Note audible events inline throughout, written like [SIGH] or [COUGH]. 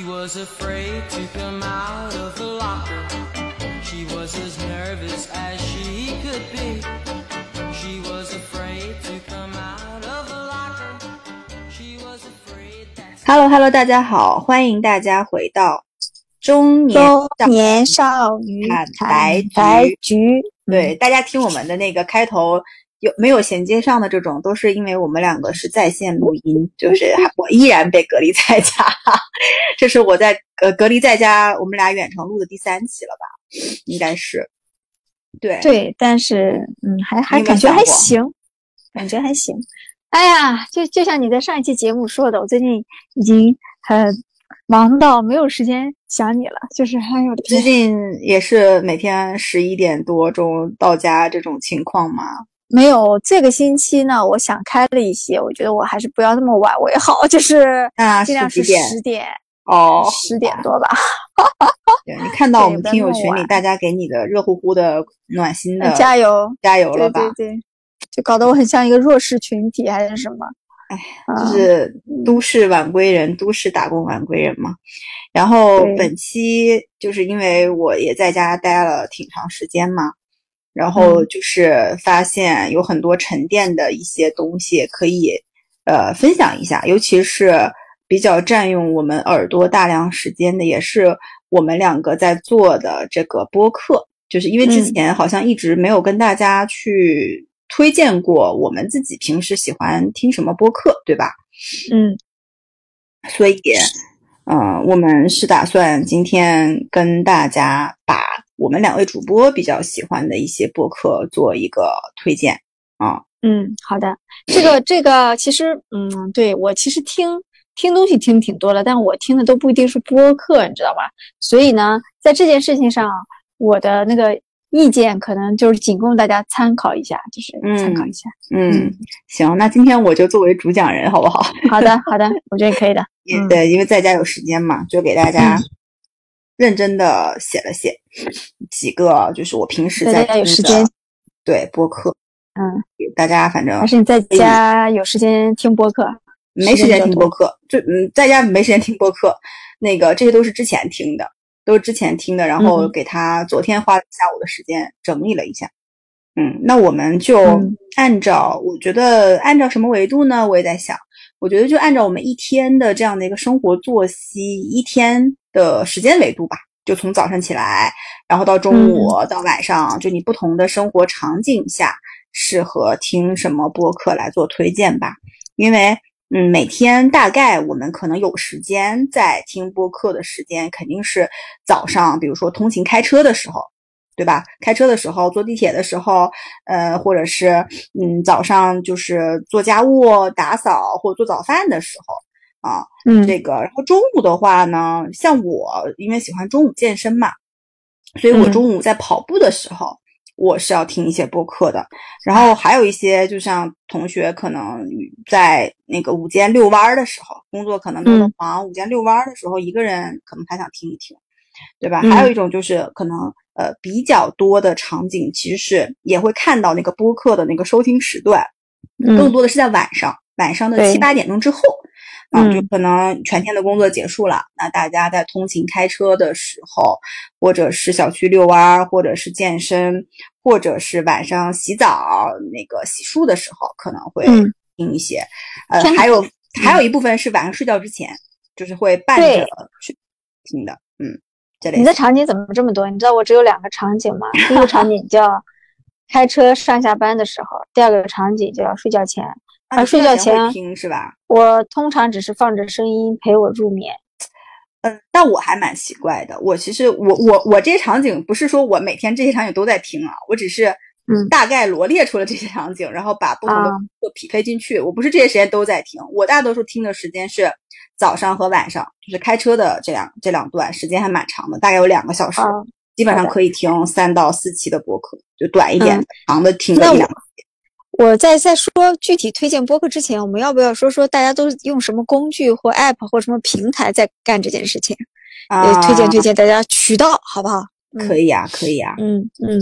She was afraid to come out of the locker. She was as nervous as she could be. She was afraid to come out of the locker. She was afraid that. Hello Hello，大家好，欢迎大家回到中年少女坦坦白白局局，对，大家听我们的那个开头有没有衔接上的这种，都是因为我们两个是在线录音，就是还我依然被隔离在家，[LAUGHS] 这是我在呃隔离在家，我们俩远程录的第三期了吧？应该是，对对，但是嗯，还还感觉还行，感觉还行。哎呀，就就像你在上一期节目说的，我最近已经很忙到没有时间想你了，就是还有最，近也是每天十一点多钟到家这种情况嘛。没有这个星期呢，我想开了一些，我觉得我还是不要那么晚为好，就是啊尽量是十点哦，十点多吧。对你看到我们听友群里大家给你的热乎乎的暖心的加油！加油了对吧对？对，就搞得我很像一个弱势群体还是什么？哎，啊就是都市晚归人，都市打工晚归人嘛。然后本期就是因为我也在家待了挺长时间嘛，然后嗯就是发现有很多沉淀的一些东西可以呃分享一下，尤其是比较占用我们耳朵大量时间的，也是我们两个在做的这个播客。就是因为之嗯前好像一直没有跟大家去推荐过我们自己平时喜欢听什么播客，对吧？嗯，所以，嗯、我们是打算今天跟大家把我们两位主播比较喜欢的一些播客做一个推荐啊。嗯，好的，这个这个其实，嗯，对我其实听听东西听挺多的，但我听的都不一定是播客，你知道吧？所以呢，在这件事情上，我的那个意见可能就是仅供大家参考一下，就是参考一下。嗯，行，那今天我就作为主讲人，好不好？好的，好的，我觉得可以的。嗯也对，因为在家有时间嘛，就给大家认真的写了写几个，就是我平时在家有时间，对播客，嗯，大家反正还是你在家有时间听播客？没时间听播客，就嗯，在家没时间听播客，那个这些都是之前听的，都是之前听的，然后嗯给他昨天花了下午的时间整理了一下。嗯，那我们就嗯按照，我觉得按照什么维度呢？我也在想，我觉得就按照我们一天的这样的一个生活作息，一天的时间维度吧，就从早上起来，然后到中午、到晚上，就你不同的生活场景下适合听什么播客来做推荐吧。因为嗯，每天大概我们可能有时间在听播客的时间，肯定是早上，比如说通勤开车的时候，对吧？开车的时候，坐地铁的时候，呃，或者是嗯早上就是做家务、打扫或者做早饭的时候啊，嗯这个。然后中午的话呢，像我因为喜欢中午健身嘛，所以我嗯中午在跑步的时候。我是要听一些播客的，然后还有一些，就像同学可能在那个午间遛弯儿的时候，工作可能都嗯忙，午间遛弯儿的时候，一个人可能还想听一听，对吧？嗯还有一种就是可能呃比较多的场景，其实是也会看到那个播客的那个收听时段，更嗯多的是在晚上，晚上的七八点钟之后。啊，就嗯可能全天的工作结束了，那大家在通勤开车的时候，或者是小区遛弯儿，或者是健身，或者是晚上洗澡那个洗漱的时候，可能会嗯听一些。呃，还有还有一部分是晚上睡觉之前，就是会伴着去听的。嗯，这类你的场景怎么这么多？你知道我只有两个场景吗？第一个场景叫开车上下班的时候，第二个场景叫睡觉前。啊睡觉前听是吧？我通常只是放着声音陪我入眠。嗯，但我还蛮奇怪的。我其实我我我这些场景不是说我每天这些场景都在听啊，我只是嗯大概罗列出了这些场景，然后把不同的啊歌匹配进去。我不是这些时间都在听，我大多数听的时间是早上和晚上，就是开车的这两这两段时间还蛮长的，大概有两个小时，啊基本上可以听三到四期的播客，就短一点，嗯长的听一两个。我在在说具体推荐播客之前，我们要不要说说大家都用什么工具或 App 或什么平台在干这件事情？呃，啊，推荐推荐大家渠道好不好？可以啊，可以啊。嗯嗯，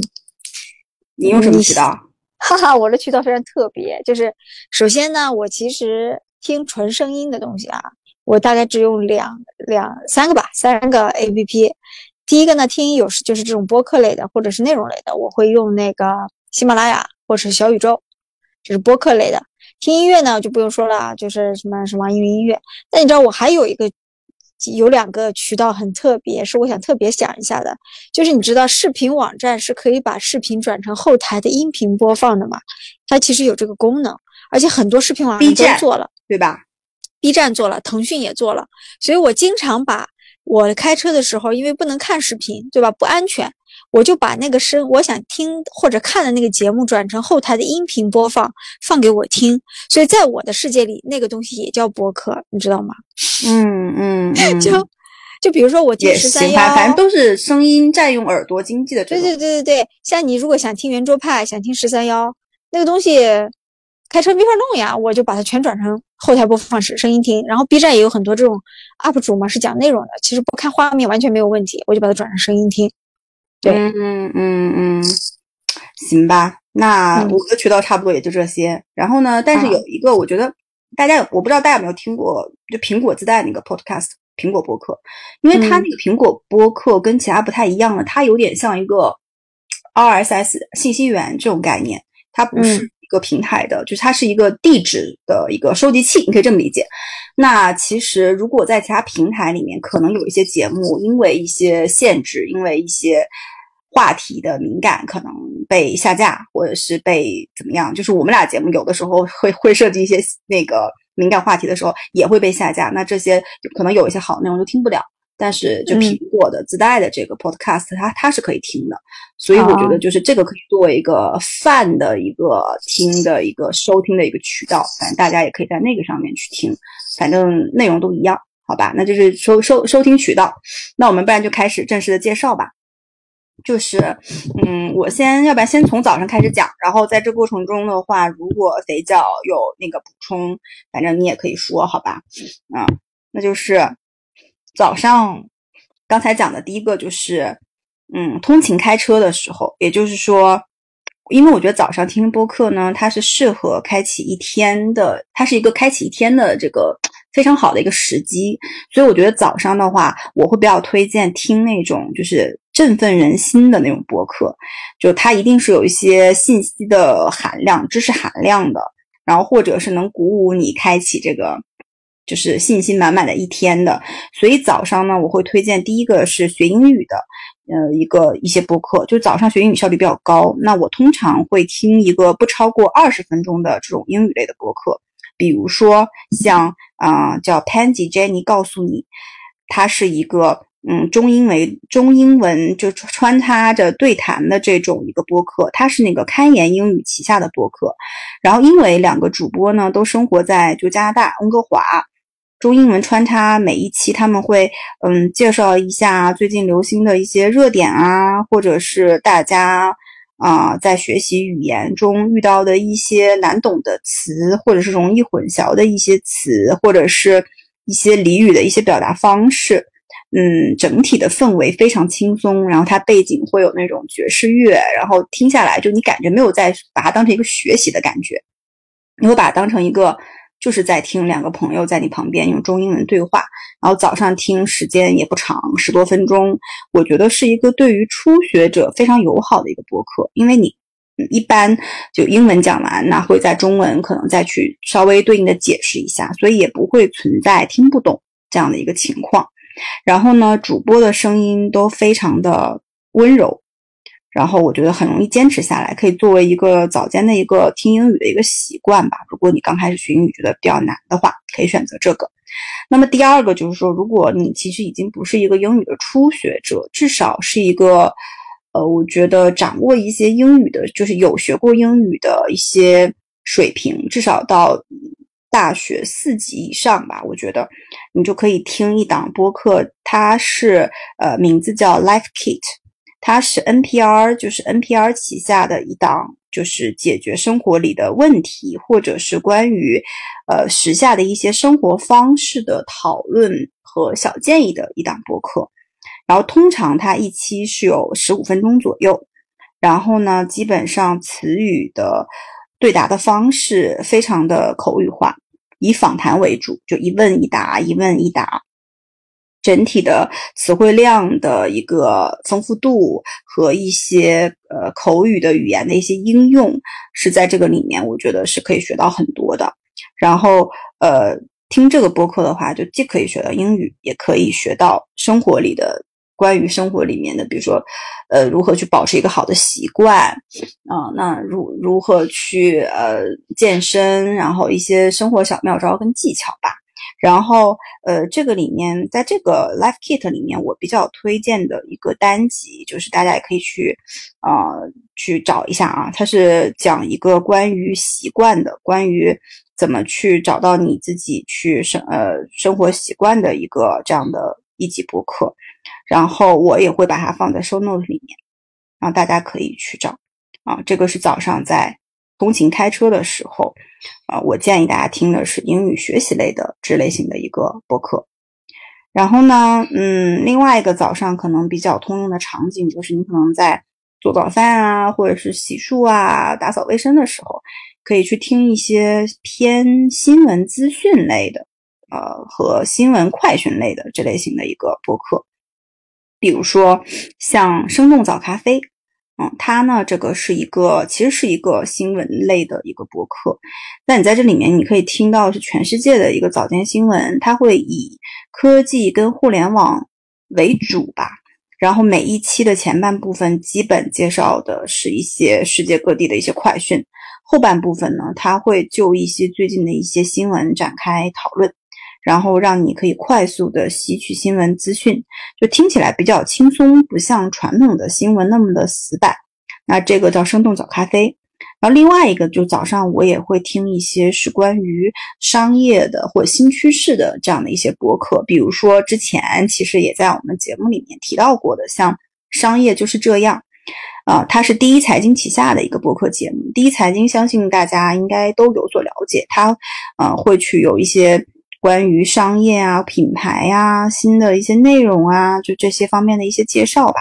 你用什么渠道？[LAUGHS] 哈哈，我的渠道非常特别，就是首先呢，我其实听纯声音的东西啊，我大概只用两两三个吧，三个 A P P。第一个呢，听有时就是这种播客类的，或者是内容类的，我会用那个喜马拉雅或者是小宇宙，就是播客类的。听音乐呢就不用说了，就是什么什么网易云音乐。但你知道我还有一个有两个渠道很特别，是我想特别讲一下的，就是你知道视频网站是可以把视频转成后台的音频播放的嘛？它其实有这个功能，而且很多视频网站都做了，对吧？B 站做了，腾讯也做了，所以我经常把。我开车的时候，因为不能看视频，对吧？不安全，我就把那个声，我想听或者看的那个节目转成后台的音频播放，放给我听。所以在我的世界里，那个东西也叫播客，你知道吗？嗯嗯，[LAUGHS] 就就比如说我听十三幺，反正都是声音占用耳朵经济的。对对对对对，像你如果想听圆桌派，想听十三幺，那个东西。开车没法弄呀，我就把它全转成后台播放式声音听。然后 B 站也有很多这种 UP 主嘛，是讲内容的，其实不看画面完全没有问题，我就把它转成声音听。对，嗯嗯嗯，行吧，那我的渠道差不多也就这些。然后呢，但是有一个，我觉得大家有，我不知道大家有没有听过，就苹果自带那个 Podcast 苹果播客，因为它那个苹果播客跟其他不太一样的，它有点像一个 RSS 信息源这种概念，它不是。一个平台的，就是它是一个地址的一个收集器，你可以这么理解。那其实如果在其他平台里面，可能有一些节目因为一些限制，因为一些话题的敏感，可能被下架，或者是被怎么样。就是我们俩节目有的时候会会涉及一些那个敏感话题的时候，也会被下架。那这些可能有一些好内容就听不了。但是，就苹果的自带的这个 Podcast，它它是可以听的，所以我觉得就是这个可以作为一个泛的一个听的一个收听的一个渠道，反正大家也可以在那个上面去听，反正内容都一样，好吧？那就是收收收听渠道。那我们不然就开始正式的介绍吧。就是，嗯，我先要不然先从早上开始讲，然后在这过程中的话，如果肥脚有那个补充，反正你也可以说，好吧？嗯，那就是。早上，刚才讲的第一个就是，嗯，通勤开车的时候，也就是说，因为我觉得早上听播客呢，它是适合开启一天的，它是一个开启一天的这个非常好的一个时机，所以我觉得早上的话，我会比较推荐听那种就是振奋人心的那种播客，就它一定是有一些信息的含量、知识含量的，然后或者是能鼓舞你开启这个。就是信心满满的一天的，所以早上呢，我会推荐第一个是学英语的，呃，一个一些播客，就早上学英语效率比较高。那我通常会听一个不超过二十分钟的这种英语类的播客，比如说像啊叫 Pansy Jenny 告诉你，它是一个嗯中英为中英文就穿插着对谈的这种一个播客，它是那个开言英语旗下的播客。然后因为两个主播呢都生活在就加拿大温哥华。中英文穿插每一期，他们会嗯介绍一下最近流行的一些热点啊，或者是大家啊在学习语言中遇到的一些难懂的词，或者是容易混淆的一些词，或者是一些俚语的一些表达方式。嗯，整体的氛围非常轻松，然后它背景会有那种爵士乐，然后听下来就你感觉没有在把它当成一个学习的感觉，你会把它当成一个。就是在听两个朋友在你旁边用中英文对话，然后早上听时间也不长，十多分钟，我觉得是一个对于初学者非常友好的一个播客，因为你一般就英文讲完，那会在中文可能再去稍微对应的解释一下，所以也不会存在听不懂这样的一个情况。然后呢，主播的声音都非常的温柔。然后我觉得很容易坚持下来，可以作为一个早间的一个听英语的一个习惯吧。如果你刚开始学英语觉得比较难的话，可以选择这个。那么第二个就是说，如果你其实已经不是一个英语的初学者，至少是一个，呃，我觉得掌握一些英语的，就是有学过英语的一些水平，至少到大学四级以上吧。我觉得你就可以听一档播客，它是呃名字叫 Life Kit。它是 NPR，就是 NPR 旗下的一档，就是解决生活里的问题，或者是关于呃时下的一些生活方式的讨论和小建议的一档播客。然后通常它一期是有十五分钟左右，然后呢，基本上词语的对答的方式非常的口语化，以访谈为主，就一问一答，一问一答。整体的词汇量的一个丰富度和一些呃口语的语言的一些应用，是在这个里面，我觉得是可以学到很多的。然后呃，听这个播客的话，就既可以学到英语，也可以学到生活里的关于生活里面的，比如说呃如何去保持一个好的习惯啊，那如如何去呃健身，然后一些生活小妙招跟技巧吧。然后，呃，这个里面，在这个 Life Kit 里面，我比较推荐的一个单集，就是大家也可以去，呃，去找一下啊。它是讲一个关于习惯的，关于怎么去找到你自己去生呃生活习惯的一个这样的一集播客。然后我也会把它放在 Show Note 里面，然后大家可以去找啊。这个是早上在通勤开车的时候。啊，我建议大家听的是英语学习类的这类型的一个播客。然后呢，嗯，另外一个早上可能比较通用的场景就是你可能在做早饭啊，或者是洗漱啊、打扫卫生的时候，可以去听一些偏新闻资讯类的，呃，和新闻快讯类的这类型的一个播客，比如说像生动早咖啡。嗯，它呢，这个是一个，其实是一个新闻类的一个博客。那你在这里面，你可以听到是全世界的一个早间新闻，它会以科技跟互联网为主吧。然后每一期的前半部分基本介绍的是一些世界各地的一些快讯，后半部分呢，它会就一些最近的一些新闻展开讨论。然后让你可以快速的吸取新闻资讯，就听起来比较轻松，不像传统的新闻那么的死板。那这个叫生动早咖啡。然后另外一个就早上我也会听一些是关于商业的或新趋势的这样的一些博客，比如说之前其实也在我们节目里面提到过的，像商业就是这样，啊，它是第一财经旗下的一个博客节目。第一财经相信大家应该都有所了解，它呃会去有一些。关于商业啊、品牌呀、新的一些内容啊，就这些方面的一些介绍吧。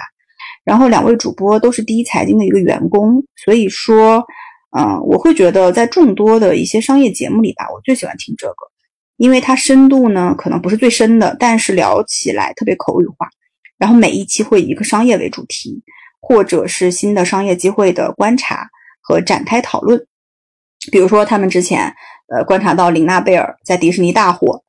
然后两位主播都是第一财经的一个员工，所以说，嗯，我会觉得在众多的一些商业节目里吧，我最喜欢听这个，因为它深度呢可能不是最深的，但是聊起来特别口语化。然后每一期会以一个商业为主题，或者是新的商业机会的观察和展开讨论。比如说他们之前。呃，观察到琳娜贝尔在迪士尼大火，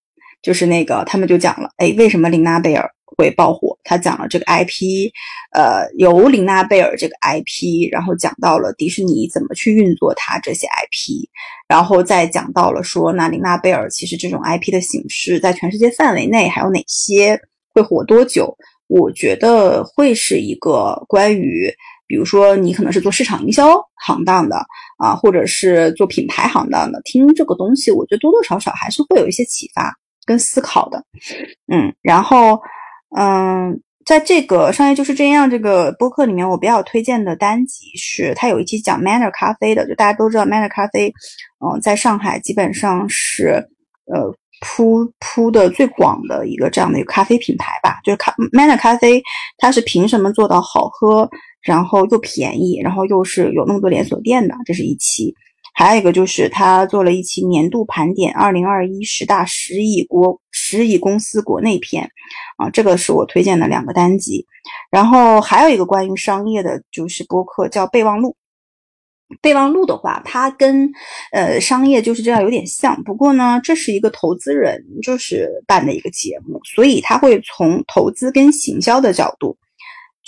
就是那个他们就讲了，哎，为什么琳娜贝尔会爆火？他讲了这个 IP，呃，由琳娜贝尔这个 IP，然后讲到了迪士尼怎么去运作它这些 IP，然后再讲到了说，那琳娜贝尔其实这种 IP 的形式在全世界范围内还有哪些，会火多久？我觉得会是一个关于。比如说，你可能是做市场营销行当的啊，或者是做品牌行当的，听这个东西，我觉得多多少少还是会有一些启发跟思考的。嗯，然后，嗯，在这个商业就是这样这个播客里面，我比较推荐的单集是，它有一期讲 Manner 咖啡的，就大家都知道 Manner 咖啡，嗯，在上海基本上是呃铺铺的最广的一个这样的一个咖啡品牌吧，就是咖 Manner 咖啡，它是凭什么做到好喝？然后又便宜，然后又是有那么多连锁店的，这是一期。还有一个就是他做了一期年度盘点，二零二一十大十亿国十亿公司国内篇，啊，这个是我推荐的两个单集。然后还有一个关于商业的，就是播客叫备忘录。备忘录的话，它跟呃商业就是这样有点像，不过呢，这是一个投资人就是办的一个节目，所以他会从投资跟行销的角度。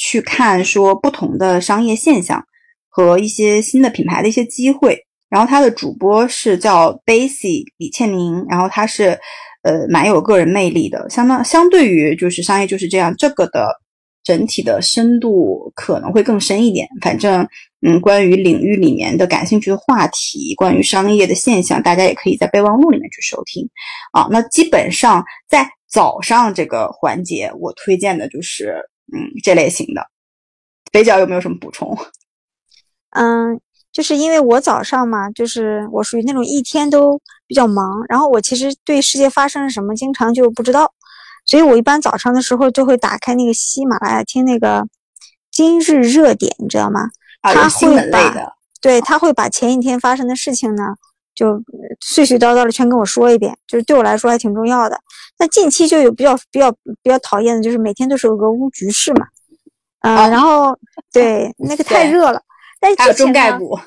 去看说不同的商业现象和一些新的品牌的一些机会，然后他的主播是叫 Basie 李倩宁，然后他是呃蛮有个人魅力的，相当相对于就是商业就是这样，这个的整体的深度可能会更深一点。反正嗯，关于领域里面的感兴趣的话题，关于商业的现象，大家也可以在备忘录里面去收听啊。那基本上在早上这个环节，我推荐的就是。嗯，这类型的，北角有没有什么补充？[LAUGHS] 嗯，就是因为我早上嘛，就是我属于那种一天都比较忙，然后我其实对世界发生了什么经常就不知道，所以我一般早上的时候就会打开那个喜马拉雅听那个今日热点，你知道吗？啊，新闻类的。对，他会把前一天发生的事情呢，就碎碎叨叨的全跟我说一遍，就是对我来说还挺重要的。那近期就有比较比较比较讨厌的，就是每天都是俄乌局势嘛，啊、然后对那个太热了，但是还有之前呢中概股，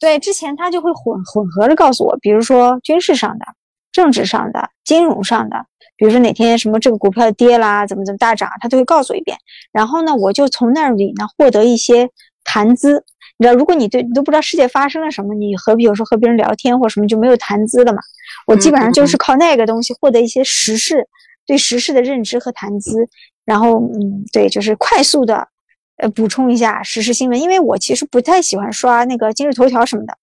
对，之前他就会混混合着告诉我，比如说军事上的、政治上的、金融上的，比如说哪天什么这个股票跌啦，怎么怎么大涨，他都会告诉我一遍。然后呢，我就从那里呢获得一些谈资。你知道，如果你对你都不知道世界发生了什么，你何必有时候和别人聊天或什么就没有谈资了嘛。我基本上就是靠那个东西获得一些时事对时事的认知和谈资，然后嗯，对，就是快速的呃补充一下时事新闻，因为我其实不太喜欢刷那个今日头条什么的。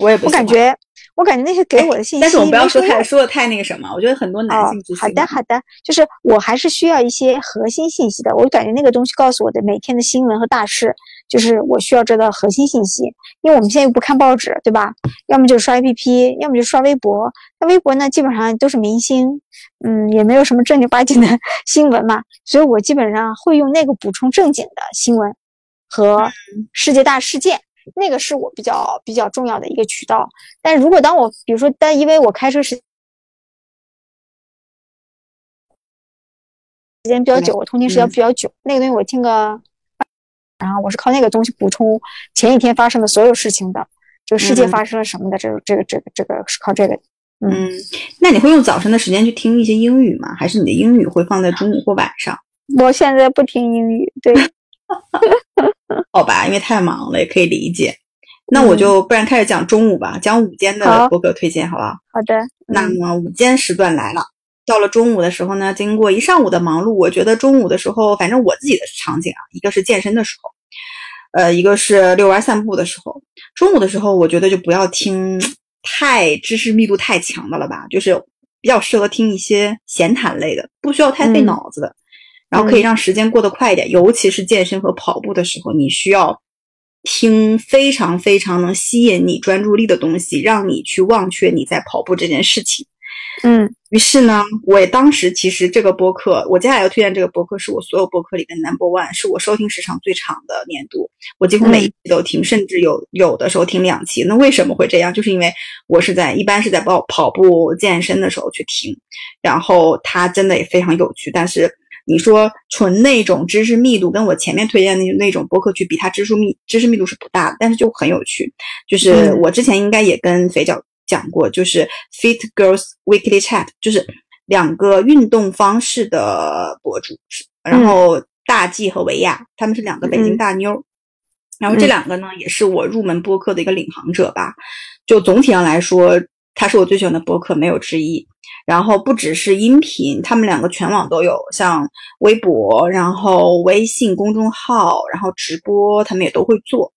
我我也不喜欢感觉，我感觉那些给我的信息，但是我们不要说太太说的太那个什么，我觉得很多男性之哦、好的，好的，就是我还是需要一些核心信息的。我感觉那个东西告诉我的每天的新闻和大事，就是我需要知道核心信息。因为我们现在又不看报纸，对吧？要么就刷 APP，要么就刷微博。那微博呢，基本上都是明星，嗯，也没有什么正经八经的 [LAUGHS] 新闻嘛，所以我基本上会用那个补充正经的新闻和世界大事件。那个是我比较比较重要的一个渠道，但如果当我比如说，但因为我开车时时间比较久，我通勤时间比较久，那个东西我听个，然后我是靠那个东西补充前一天发生的所有事情的，这个世界嗯发生了什么的，这个这个这个这个是靠这个。嗯，那你会用早晨的时间去听一些英语吗？还是你的英语会放在中午或晚上？我现在不听英语，对，[LAUGHS] 好 [LAUGHS] 吧，因为太忙了，也可以理解。那我就不然开始讲中午吧，讲午间的好播客推荐，好不好？好的，那嗯么午间时段来了，到了中午的时候呢，经过一上午的忙碌，我觉得中午的时候，反正我自己的场景啊，一个是健身的时候，呃，一个是遛弯散步的时候。中午的时候，我觉得就不要听太知识密度太强的了吧，就是比较适合听一些闲谈类的，不需要太费嗯脑子的，然后可以让时间过得快一点。尤其是健身和跑步的时候，你需要听非常非常能吸引你专注力的东西，让你去忘却你在跑步这件事情。嗯于是呢，我也当时其实这个播客，我接下来要推荐这个播客是我所有播客里的 number one，是我收听时长最长的年度，我几乎每一期都听，甚至有有的时候听两期。那为什么会这样？就是因为我是在一般是在跑跑步健身的时候去听，然后它真的也非常有趣，但是。你说纯那种知识密度，跟我前面推荐的那那种播客去比，它知识密知识密度是不大的，但是就很有趣。就是嗯我之前应该也跟肥脚讲过，就是 Fit Girls Weekly Chat，就是两个运动方式的博主，然后大 G 和维亚，他们是两个北京大妞儿。然后这两个呢，也是我入门播客的一个领航者吧。就总体上来说，他是我最喜欢的播客，没有之一。然后不只是音频，他们两个全网都有，像微博，然后微信公众号，然后直播，他们也都会做。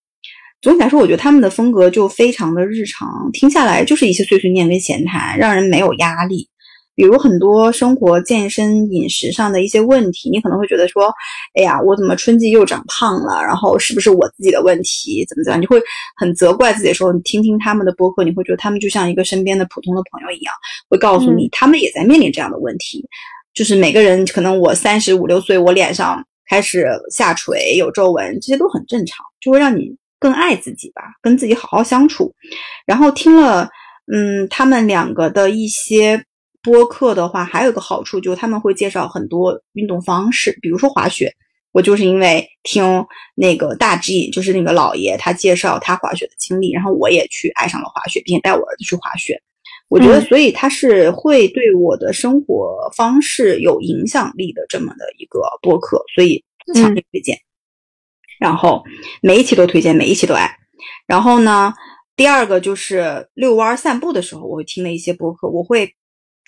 总体来说，我觉得他们的风格就非常的日常，听下来就是一些碎碎念跟闲谈，让人没有压力。比如很多生活、健身、饮食上的一些问题，你可能会觉得说，哎呀，我怎么春季又长胖了？然后是不是我自己的问题？怎么怎么样？你会很责怪自己的时候，你听听他们的播客，你会觉得他们就像一个身边的普通的朋友一样，会告诉你，他们也在面临这样的问题。就是每个人可能我三十五六岁，我脸上开始下垂、有皱纹，这些都很正常，就会让你更爱自己吧，跟自己好好相处。然后听了，嗯，他们两个的一些。播客的话，还有一个好处就是他们会介绍很多运动方式，比如说滑雪。我就是因为听那个大 G，就是那个老爷，他介绍他滑雪的经历，然后我也去爱上了滑雪，并且带我儿子去滑雪。我觉得，所以他是会对我的生活方式有影响力的这么的一个播客，所以强烈推荐。然后每一期都推荐，每一期都爱。然后呢，第二个就是遛弯散步的时候，我会听的一些播客，我会。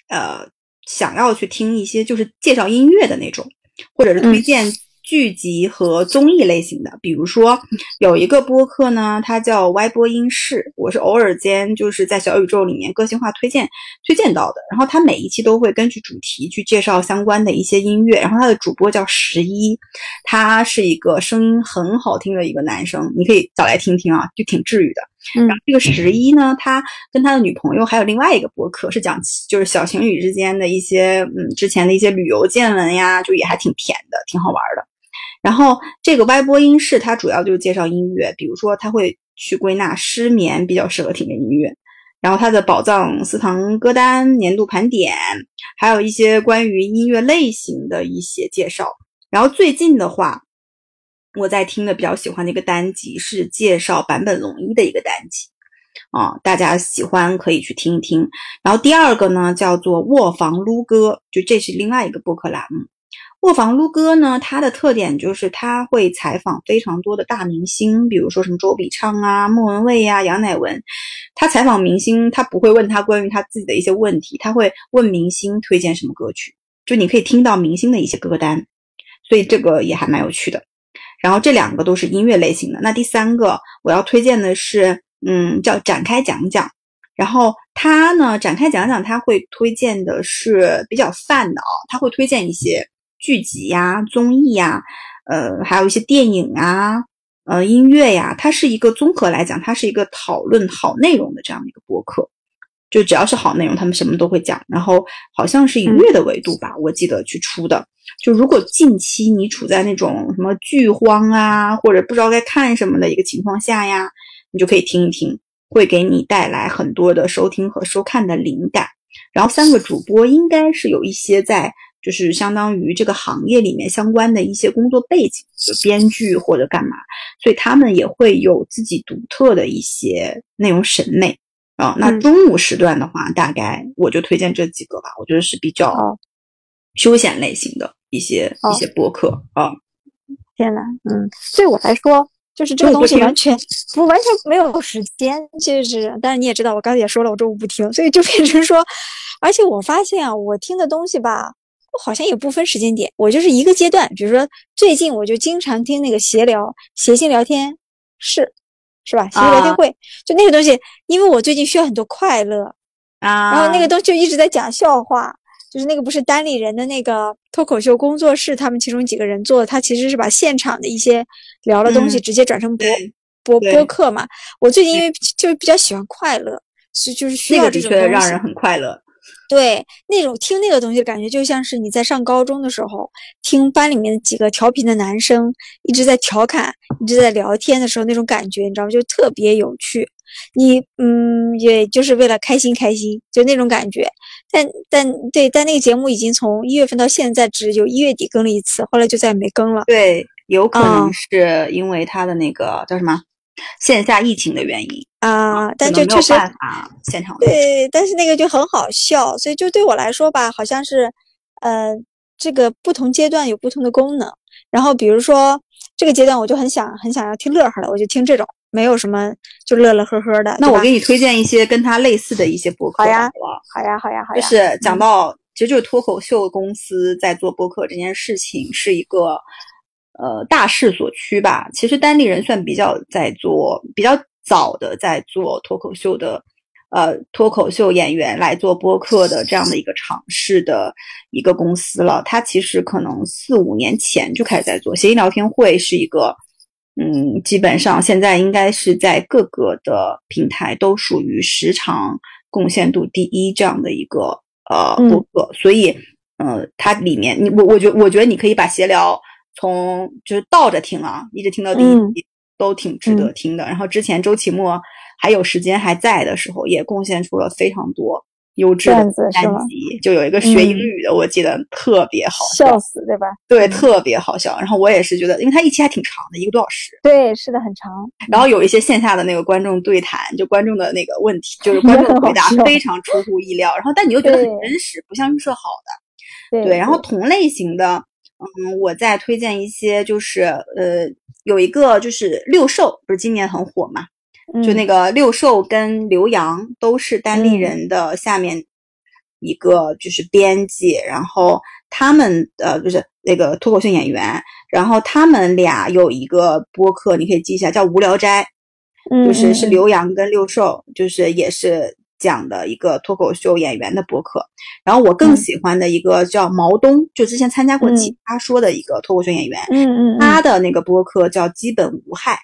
呃，想要去听一些就是介绍音乐的那种，或者是推荐剧集和综艺类型的。嗯、比如说有一个播客呢，它叫歪播音室，我是偶尔间就是在小宇宙里面个性化推荐推荐到的。然后它每一期都会根据主题去介绍相关的一些音乐。然后它的主播叫十一，他是一个声音很好听的一个男生，你可以找来听听啊，就挺治愈的。嗯、然后这个十一呢，他跟他的女朋友还有另外一个博客，是讲就是小情侣之间的一些嗯之前的一些旅游见闻呀，就也还挺甜的，挺好玩的。然后这个歪播音室，它主要就是介绍音乐，比如说他会去归纳失眠比较适合听的音乐，然后他的宝藏私藏歌单、年度盘点，还有一些关于音乐类型的一些介绍。然后最近的话，我在听的比较喜欢的一个单集是介绍坂本龙一的一个单集，啊，大家喜欢可以去听一听。然后第二个呢叫做卧房撸歌，就这是另外一个播客栏目。卧房撸歌呢，它的特点就是它会采访非常多的大明星，比如说什么周笔畅啊、莫文蔚呀、杨乃文。他采访明星，他不会问他关于他自己的一些问题，他会问明星推荐什么歌曲，就你可以听到明星的一些歌单，所以这个也还蛮有趣的。然后这两个都是音乐类型的。那第三个我要推荐的是，嗯，叫展开讲讲。然后他呢，展开讲讲，他会推荐的是比较泛的啊，他会推荐一些。剧集呀、综艺呀，呃，还有一些电影啊，呃，音乐呀，它是一个综合来讲，它是一个讨论好内容的这样的一个播客。就只要是好内容，他们什么都会讲。然后好像是以月的维度吧，我记得去出的。就如果近期你处在那种什么剧荒啊，或者不知道该看什么的一个情况下呀，你就可以听一听，会给你带来很多的收听和收看的灵感。然后三个主播应该是有一些在。就是相当于这个行业里面相关的一些工作背景，就编剧或者干嘛，所以他们也会有自己独特的一些内容审美啊。那中午时段的话，大概我就推荐这几个吧，我觉得是比较休闲类型的一些一些播客啊。天呐，嗯，对我来说，就是这个东西完全不完全没有时间，就是，但是你也知道，我刚才也说了，我中午不听，所以就变成说，而且我发现啊，我听的东西吧。好像也不分时间点，我就是一个阶段。比如说最近我就经常听那个闲聊、谐星聊天室，是吧？其实聊天会，就那个东西，因为我最近需要很多快乐啊。然后那个东西就一直在讲笑话，就是那个不是单立人的那个脱口秀工作室，他们其中几个人做的，他其实是把现场的一些聊的东西直接转成播播播客嘛。我最近因为就比较喜欢快乐，所以就是需要这种东西，让人很快乐。对，那种听那个东西的感觉，就像是你在上高中的时候听班里面几个调皮的男生一直在调侃、一直在聊天的时候那种感觉，你知道吗？就特别有趣。你嗯，也就是为了开心开心，就那种感觉。但但对，但那个节目已经从一月份到现在只有一月底更了一次，后来就再也没更了。对，有可能是因为他的那个叫什么？线下疫情的原因啊，但就确实现场对，但是那个就很好笑，所以就对我来说吧，好像是，呃，这个不同阶段有不同的功能。然后比如说这个阶段，我就很想很想要听乐呵的，我就听这种，没有什么就乐乐呵呵的。那我给你推荐一些跟他类似的一些播客，好呀，好呀，好呀，好呀。就是讲到，其实就是脱口秀公司在做播客这件事情是一个。呃，大势所趋吧。其实单立人算比较在做比较早的在做脱口秀的，呃，脱口秀演员来做播客的这样的一个尝试的一个公司了。它其实可能四五年前就开始在做。谐音聊天会是一个，嗯，基本上现在应该是在各个的平台都属于时长贡献度第一这样的一个呃播客。所以，呃，它里面你我我觉我觉得你可以把闲聊。从就是倒着听啊，一直听到第一集都挺值得听的。然后之前周奇墨还有时间还在的时候，也贡献出了非常多优质的单集。就有一个学英语的，我记得特别好笑死，对吧？对，特别好笑。然后我也是觉得，因为它一期还挺长的，一个多小时。对，是的，很长。然后有一些线下的那个观众对谈，就观众的那个问题，就是 [LAUGHS] 观众的回答非常出乎意料。然后但你又觉得很真实，不像预设好的。对，然后同类型的。嗯，我再推荐一些，就是呃，有一个就是六兽，不是今年很火嘛？就那个六兽跟刘洋都是单立人的下面一个就是编辑，然后他们呃不是那个脱口秀演员，然后他们俩有一个播客，你可以记一下，叫《无聊斋》，就是是刘洋跟六兽，就是也是。讲的一个脱口秀演员的博客，然后我更喜欢的一个叫毛东，就之前参加过《奇葩说》的一个脱口秀演员，嗯嗯，他的那个播客叫基本无害，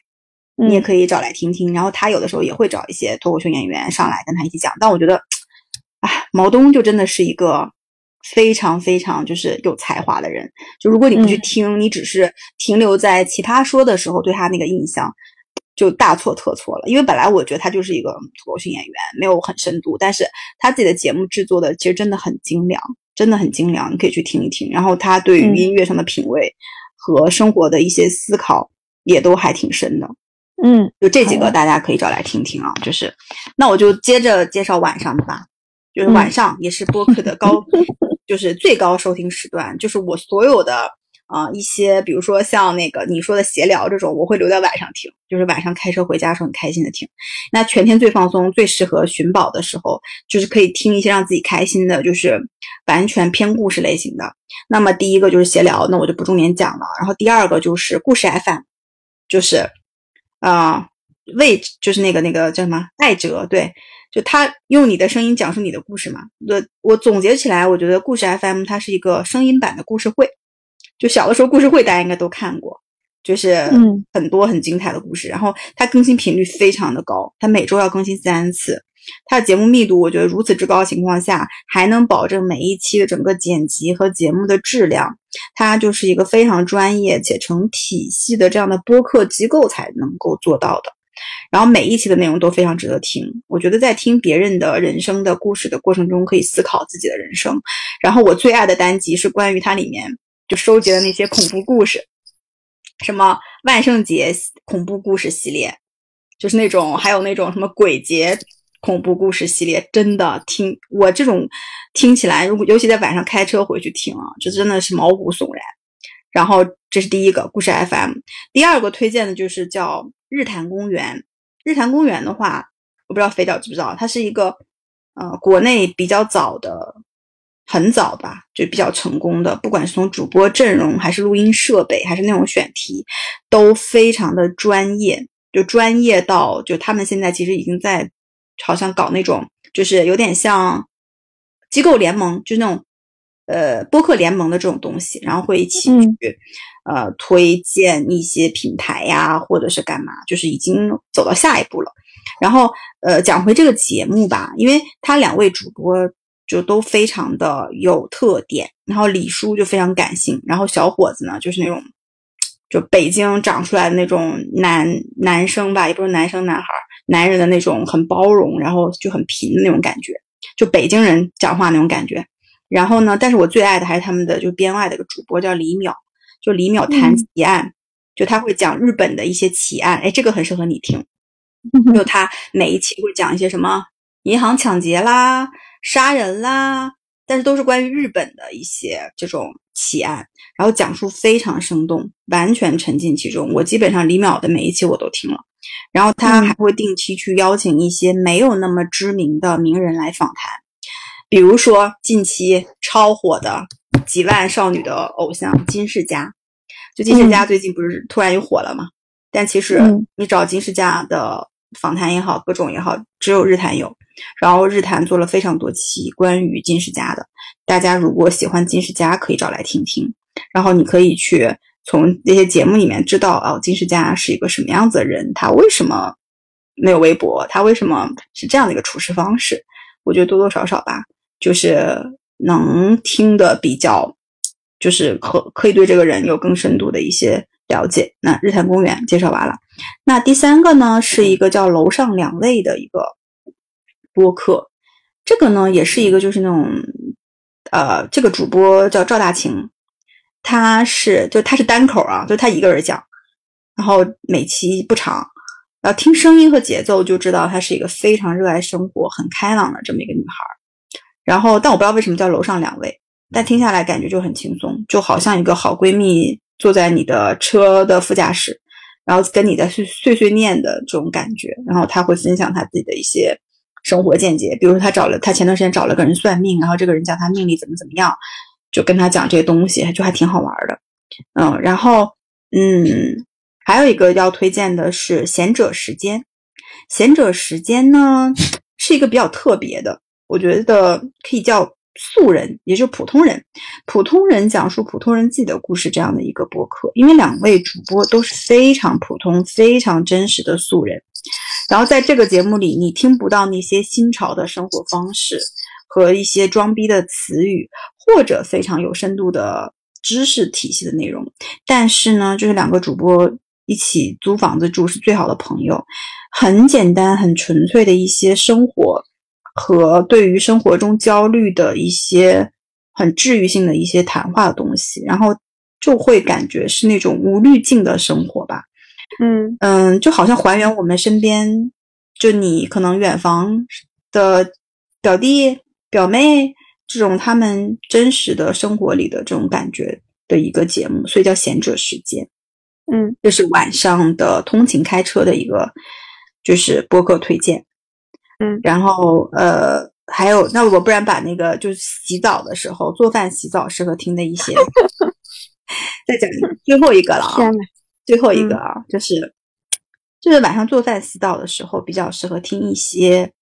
你也可以找来听听。然后他有的时候也会找一些脱口秀演员上来跟他一起讲，但我觉得，哎，毛东就真的是一个非常非常就是有才华的人。就如果你不去听，你只是停留在《奇葩说》的时候对他那个印象。就大错特错了。因为本来我觉得他就是一个脱口秀演员，没有很深度，但是他自己的节目制作的其实真的很精良，真的很精良，你可以去听一听。然后他对于音乐上的品味和生活的一些思考也都还挺深的。嗯，就这几个大家可以找来听听啊。就是，那我就接着介绍晚上的吧。就是晚上也是播客的高，就是最高收听时段。就是我所有的啊、一些，比如说像那个你说的闲聊这种，我会留在晚上听，就是晚上开车回家的时候很开心的听。那全天最放松、最适合寻宝的时候，就是可以听一些让自己开心的，就是完全偏故事类型的。那么第一个就是闲聊，那我就不重点讲了。然后第二个就是故事 FM，就是啊、为就是那个那个叫什么艾哲，对，就他用你的声音讲述你的故事嘛。我我总结起来，我觉得故事 FM 它是一个声音版的故事会。就小的时候故事会大家应该都看过，就是嗯很多很精彩的故事。然后它更新频率非常的高，它每周要更新三次。它的节目密度，我觉得如此之高的情况下，还能保证每一期的整个剪辑和节目的质量，它就是一个非常专业且成体系的这样的播客机构才能够做到的。然后每一期的内容都非常值得听。我觉得在听别人的人生的故事的过程中，可以思考自己的人生。然后我最爱的单集是关于它里面就收集的那些恐怖故事，什么万圣节恐怖故事系列，就是那种还有那种什么鬼节恐怖故事系列，真的听我这种听起来，如果尤其在晚上开车回去听啊，就真的是毛骨悚然。然后这是第一个故事 FM，第二个推荐的就是叫日坛公园。日坛公园的话，我不知道肥脚知不知道，它是一个呃国内比较早的，很早吧，就比较成功的，不管是从主播阵容，还是录音设备，还是内容选题，都非常的专业，就专业到就他们现在其实已经在好像搞那种，就是有点像机构联盟，就是那种呃播客联盟的这种东西，然后会一起嗯去、呃推荐一些品牌呀，或者是干嘛，就是已经走到下一步了。然后呃讲回这个节目吧，因为他两位主播就都非常的有特点，然后李叔就非常感性，然后小伙子呢就是那种就北京长出来的那种男男生吧，也不是男生男孩儿，男人的那种很包容，然后就很贫的那种感觉，就北京人讲话那种感觉。然后呢，但是我最爱的还是他们的就编外的一个主播叫李淼，就李淼谈嗯奇案，就他会讲日本的一些奇案，哎，这个很适合你听。就他每一期会讲一些什么银行抢劫啦、杀人啦，但是都是关于日本的一些这种奇案，然后讲述非常生动，完全沉浸其中。我基本上李淼的每一期我都听了，然后他嗯。还会定期去邀请一些没有那么知名的名人来访谈，比如说近期超火的几万少女的偶像金世佳，就金世佳最近不是突然又火了嘛？但其实嗯。你找金世佳的访谈也好，各种也好，只有日坛有。然后日坛做了非常多期关于金世佳的，大家如果喜欢金世佳，可以找来听听。然后你可以去从那些节目里面知道哦，金世佳是一个什么样子的人，他为什么没有微博，他为什么是这样的一个处事方式。我觉得多多少少吧，就是能听的比较，就是可可以对这个人有更深度的一些了解。那日坛公园介绍完了，那第三个呢是一个叫楼上两位的一个播客，这个呢也是一个就是那种，呃，这个主播叫赵大晴，他是就他是单口啊，就他一个人讲，然后每期不长，然后，听声音和节奏就知道她是一个非常热爱生活、很开朗的这么一个女孩。然后，但我不知道为什么叫楼上两位，但听下来感觉就很轻松，就好像一个好闺蜜坐在你的车的副驾驶，然后跟你在碎碎碎念的这种感觉。然后他会分享他自己的一些生活见解，比如说他找了他前段时间找了个人算命，然后这个人讲他命里怎么怎么样，就跟他讲这些东西，就还挺好玩的。嗯，然后嗯，还有一个要推荐的是贤者时间。贤者时间呢是一个比较特别的，我觉得可以叫素人，也就是普通人，普通人讲述普通人自己的故事这样的一个播客。因为两位主播都是非常普通、非常真实的素人，然后在这个节目里，你听不到那些新潮的生活方式和一些装逼的词语，或者非常有深度的知识体系的内容。但是呢，就是两个主播一起租房子住是最好的朋友，很简单、很纯粹的一些生活和对于生活中焦虑的一些很治愈性的一些谈话的东西，然后就会感觉是那种无滤镜的生活吧。嗯嗯，就好像还原我们身边，就你可能远房的表弟、表妹这种他们真实的生活里的这种感觉的一个节目，所以叫贤者时间。嗯这是晚上的通勤开车的一个就是播客推荐。嗯然后呃还有，那我不然把那个就是洗澡的时候做饭洗澡适合听的一些，[LAUGHS] 再讲最后一个了啊。最后一个啊，就是就是晚上做饭洗澡的时候，比较适合听一些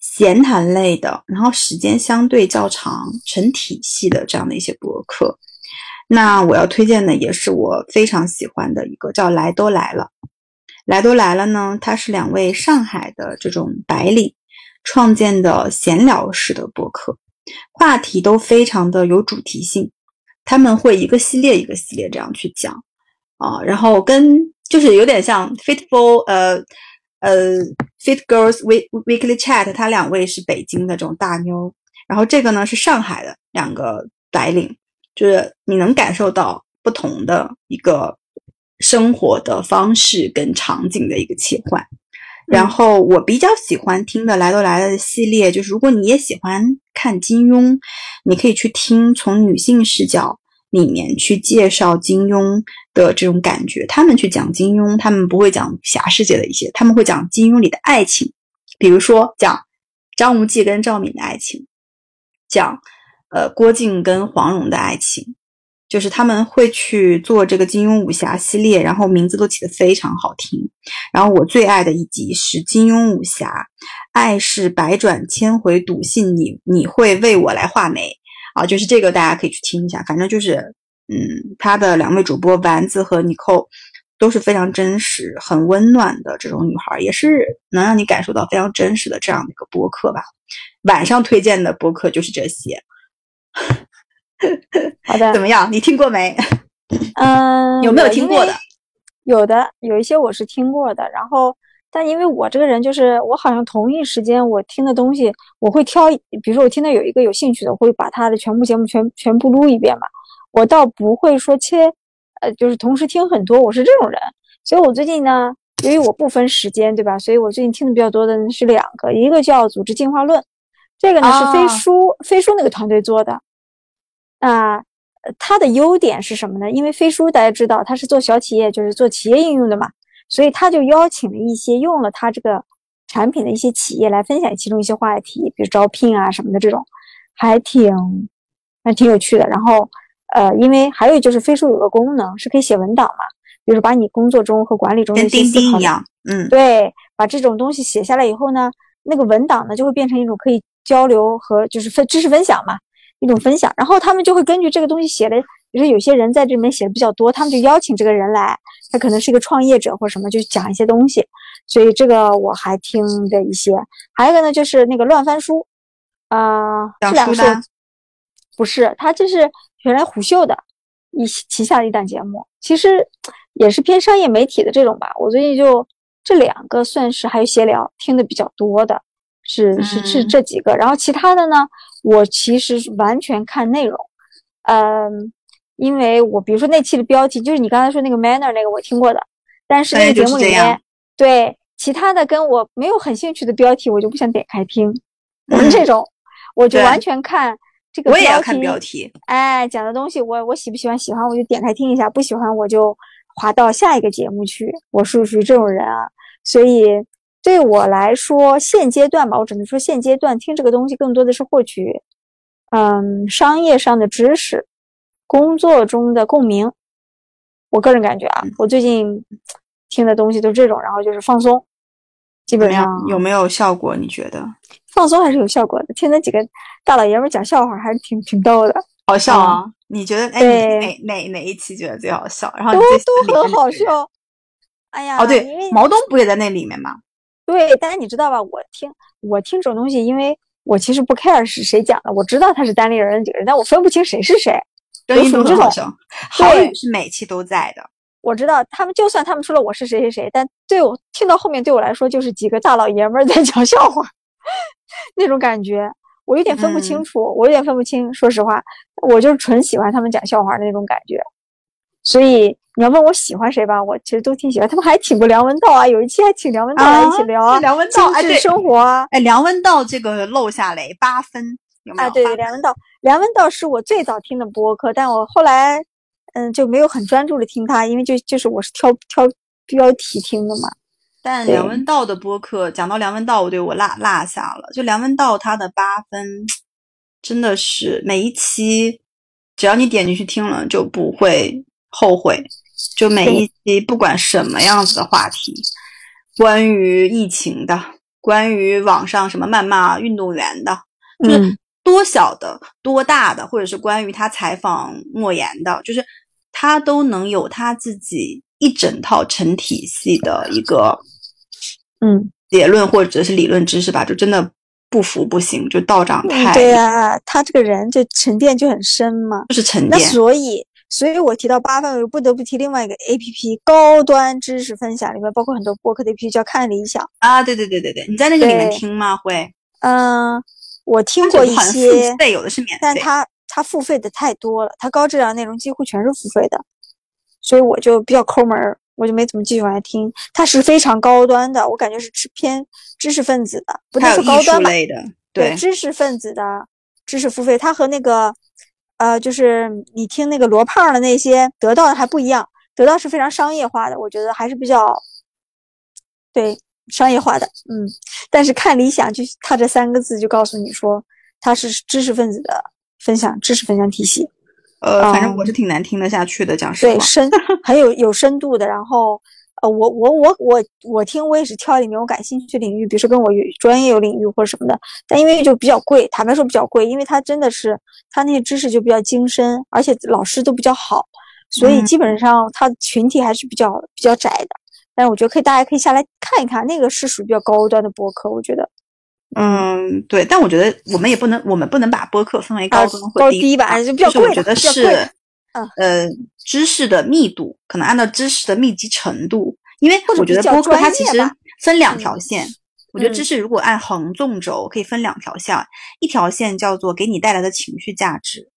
闲谈类的，然后时间相对较长、成体系的这样的一些博客。那我要推荐的也是我非常喜欢的一个，叫“来都来了”。来都来了呢，它是两位上海的这种白领创建的闲聊式的博客，话题都非常的有主题性，他们会一个系列一个系列这样去讲。啊，然后跟就是有点像 Fitful 呃呃 Fit Girls We Weekly Chat，他两位是北京的这种大妞，然后这个呢是上海的两个白领，就是你能感受到不同的一个生活的方式跟场景的一个切换。然后我比较喜欢听的来都来了的系列，就是如果你也喜欢看金庸，你可以去听从女性视角。里面去介绍金庸的这种感觉，他们去讲金庸，他们不会讲武侠世界的一些，他们会讲金庸里的爱情，比如说讲张无忌跟赵敏的爱情，讲呃郭靖跟黄蓉的爱情，就是他们会去做这个金庸武侠系列，然后名字都起得非常好听。然后我最爱的一集是金庸武侠，爱是百转千回，笃信你你会为我来画眉。啊，就是这个，大家可以去听一下。反正就是，嗯，他的两位主播丸子和妮蔻都是非常真实、很温暖的这种女孩，也是能让你感受到非常真实的这样的一个播客吧。晚上推荐的播客就是这些。[LAUGHS] 好的怎，么样？你听过没？嗯，[LAUGHS] 有没有听过的？有的，有一些我是听过的，然后但因为我这个人就是我好像同一时间我听的东西，我会挑，比如说我听到有一个有兴趣的，我会把他的全部节目全全部撸一遍嘛。我倒不会说切，呃，就是同时听很多，我是这种人。所以我最近呢，由于我不分时间，对吧？所以我最近听的比较多的是两个，一个叫《组织进化论》，这个呢是飞哦书飞书那个团队做的。那、呃它的优点是什么呢？因为飞书大家知道它是做小企业，就是做企业应用的嘛，所以他就邀请了一些用了他这个产品的一些企业来分享其中一些话题，比如招聘啊什么的这种，还挺还挺有趣的。然后呃，因为还有就是飞书有个功能是可以写文档嘛，比如说把你工作中和管理中的跟一些思考嗯，对，把这种东西写下来以后呢，那个文档呢就会变成一种可以交流和就是分知识分享嘛，一种分享。然后他们就会根据这个东西写的，比如说有些人在这里面写的比较多，他们就邀请这个人来，他可能是一个创业者或什么，就讲一些东西。所以这个我还听的一些，还有一个呢就是那个乱翻书，啊、这两个不是？他这是原来虎嗅的一旗下的一档节目，其实也是偏商业媒体的这种吧。我最近就这两个算是还有闲聊听的比较多的，是是是嗯这几个。然后其他的呢，我其实是完全看内容，嗯，因为我比如说那期的标题就是你刚才说那个 manner 那个我听过的，但是那哎个节目里面对其他的跟我没有很兴趣的标题，我就不想点开听。[LAUGHS] 我这种，我就完全看这个我也要标题看标题。哎，讲的东西我我喜不喜欢？喜欢我就点开听一下，不喜欢我就滑到下一个节目去。我是属于这种人啊，所以对我来说，现阶段吧，我只能说现阶段听这个东西更多的是获取，嗯，商业上的知识，工作中的共鸣。我个人感觉啊，我最近听的东西都是这种，然后就是放松，基本上？有没有效果？你觉得放松还是有效果的。听那几个大老爷们儿讲笑话，还是挺挺逗的。好笑啊？你觉得？哎，哪哪哪一期觉得最好笑？然后你都都很好。笑。哎呀，哦，对，毛东不也在那里面吗？对，但是你知道吧？我听我听这种东西，因为我其实不 care 是谁讲的，我知道他是单立人几个人，但我分不清谁是谁。声音属于这种都很好笑。郝对宇是每期都在的，我知道他们，就算他们说了我是谁谁谁，但对我听到后面对我来说就是几个大老爷们儿在讲笑话，[LAUGHS] 那种感觉，我有点分不清嗯楚，我有点分不清。说实话，我就是纯喜欢他们讲笑话的那种感觉。所以你要问我喜欢谁吧，我其实都挺喜欢。他们还请过梁文道啊，有一期还请梁文道来一起聊啊梁文道哎对生活啊。哎，梁文道这个漏下来八分，有没有？啊，对对，梁文道，梁文道是我最早听的播客，但我后来嗯就没有很专注的听他，因为就就是我是挑挑标题听的嘛。但梁文道的播客，讲到梁文道，我对我落落下了。就梁文道他的八分，真的是每一期，只要你点进去听了，就不会后悔。就每一期，不管什么样子的话题，关于疫情的，关于网上什么谩骂运动员的，就是嗯多小的、多大的，或者是关于他采访莫言的，就是他都能有他自己一整套成体系的一个嗯，结论或者是理论知识吧，就真的不服不行，就道长太、对呀、他这个人就沉淀就很深嘛。就是沉那淀。所以，所以我提到八分，我不得不提另外一个 A P P 高端知识分享，里面包括很多播客的 A P P 叫看理想。啊，对对对对对，你在那个里面听吗？会？嗯，我听过一些，对，有的是免费。但它它付费的太多了，它高质量内容几乎全是付费的，所以我就比较抠门儿，我就没怎么继续往下听。它是非常高端的，我感觉是偏知识分子的，不能还有艺术说高端吧，对知识分子的知识付费，它和那个呃，就是你听那个罗胖的那些得到的还不一样，得到是非常商业化的，我觉得还是比较对商业化的，嗯。但是看理想就它这三个字就告诉你说，它是知识分子的分享，知识分享体系，呃，反正嗯我是挺难听得下去的，讲实话。对深 [LAUGHS] 很有有深度的。然后呃，我我我我我听我也是挑里面我感兴趣的领域，比如说跟我有专业有领域或者什么的，但因为就比较贵，坦白说比较贵，因为它真的是它那些知识就比较精深，而且老师都比较好，所以嗯基本上它群体还是比较比较窄的。但是我觉得可以，大家可以下来看一看，那个是属于比较高端的播客，我觉得嗯，对，但我觉得我们也不能，我们不能把播客分为啊高端或低高低吧，就比较贵得是呃，知识的密度可能按照知识的密集程度，因为我觉得播客它其实分两条嗯线。我觉得嗯知识如果按横纵轴，可以分两条线，一条线叫做给你带来的情绪价值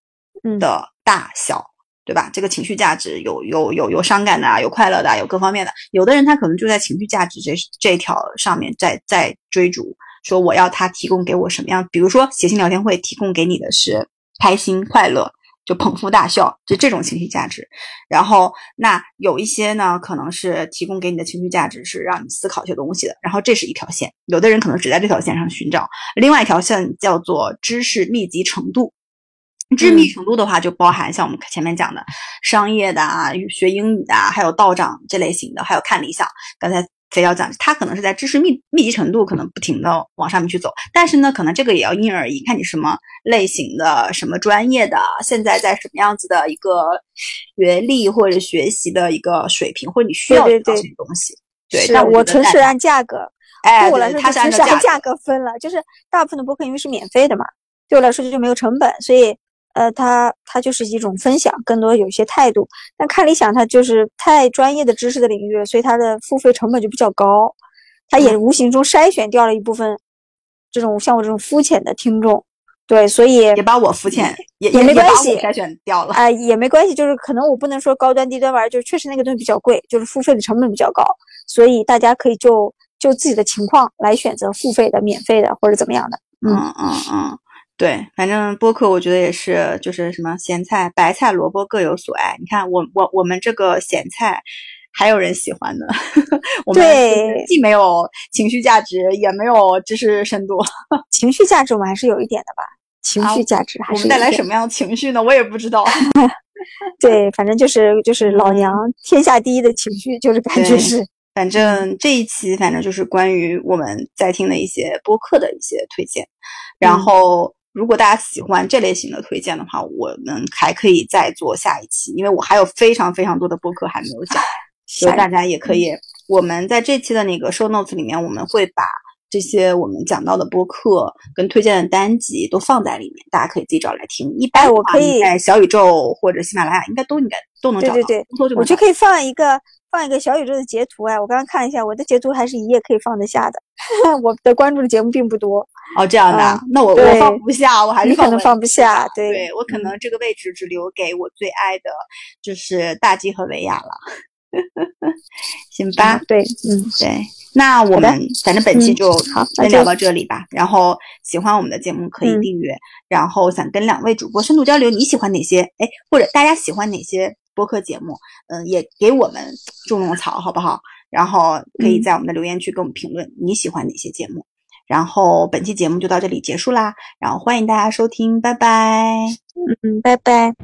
嗯的大小，对吧？这个情绪价值有有有有伤感的啊，有快乐的啊，有各方面的。有的人他可能就在情绪价值这这条上面在在追逐，说我要他提供给我什么样，比如说写信聊天会提供给你的是开心快乐，就捧腹大笑，就这种情绪价值。然后那有一些呢，可能是提供给你的情绪价值是让你思考一些东西的，然后这是一条线。有的人可能只在这条线上寻找，另外一条线叫做知识密集程度。知识密集程度的话，就包含像我们前面讲的商业的啊、学英语的啊，还有道长这类型的，还有看理想。刚才肥要讲，他可能是在知识密密集程度可能不停的往上面去走，但是呢，可能这个也要因人而异，看你什么类型的、什么专业的，现在在什么样子的一个学历或者学习的一个水平，或者你需要对对对知道这些东西。对，是但我纯是按价格，哎，对我来说是纯按价是按价格分了，就是大部分的播客因为是免费的嘛，对我来说就没有成本，所以呃，它它就是一种分享，更多有一些态度。但看理想它就是太专业的知识的领域，所以它的付费成本就比较高，它也嗯无形中筛选掉了一部分这种像我这种肤浅的听众。对，所以也把我肤浅，也也没关系筛选掉了。啊、也没关系，就是可能我不能说高端低端玩就确实那个东西比较贵，就是付费的成本比较高，所以大家可以就就自己的情况来选择付费的、免费的或者怎么样的。嗯嗯嗯，对，反正播客我觉得也是，就是什么咸菜、白菜、萝卜各有所爱。你看我我我们这个咸菜。还有人喜欢的，[LAUGHS] 我们对既没有情绪价值，也没有知识深度。[LAUGHS] 情绪价值我们还是有一点的吧，情啊绪价值还是带来什么样的情绪呢？我也不知道。[LAUGHS] 对，反正就是就是老娘天下第一的情绪，就是感觉是反正这一期，反正就是关于我们在听的一些播客的一些推荐。然嗯后，如果大家喜欢这类型的推荐的话，我们还可以再做下一期，因为我还有非常非常多的播客还没有讲，所以大家也可以，我们在这期的那个 show notes 里面，我们会把这些我们讲到的播客跟推荐的单集都放在里面，大家可以自己找来听。一般我可以在小宇宙或者喜马拉雅应该都应该都能找到，对对对我就可以放一个放一个小宇宙的截图哎，我刚刚看了一下，我的截图还是一页可以放得下的。[LAUGHS] 我的关注的节目并不多，哦，这样的那我我放不下，我还是放可能放不下对对我可嗯能这个位置只留给我最爱的，就是大 G 和维亚了。[LAUGHS] 行吧，对，嗯，对，那我们反正本期嗯就好先聊到这里吧。然后喜欢我们的节目可以嗯订阅，然后想跟两位主播深度交流，你喜欢哪些？哎，或者大家喜欢哪些播客节目？嗯，也给我们种种草，好不好？然后可以嗯在我们的留言区给我们评论你喜欢哪些节目。然后本期节目就到这里结束啦，然后欢迎大家收听，拜拜。嗯，拜拜。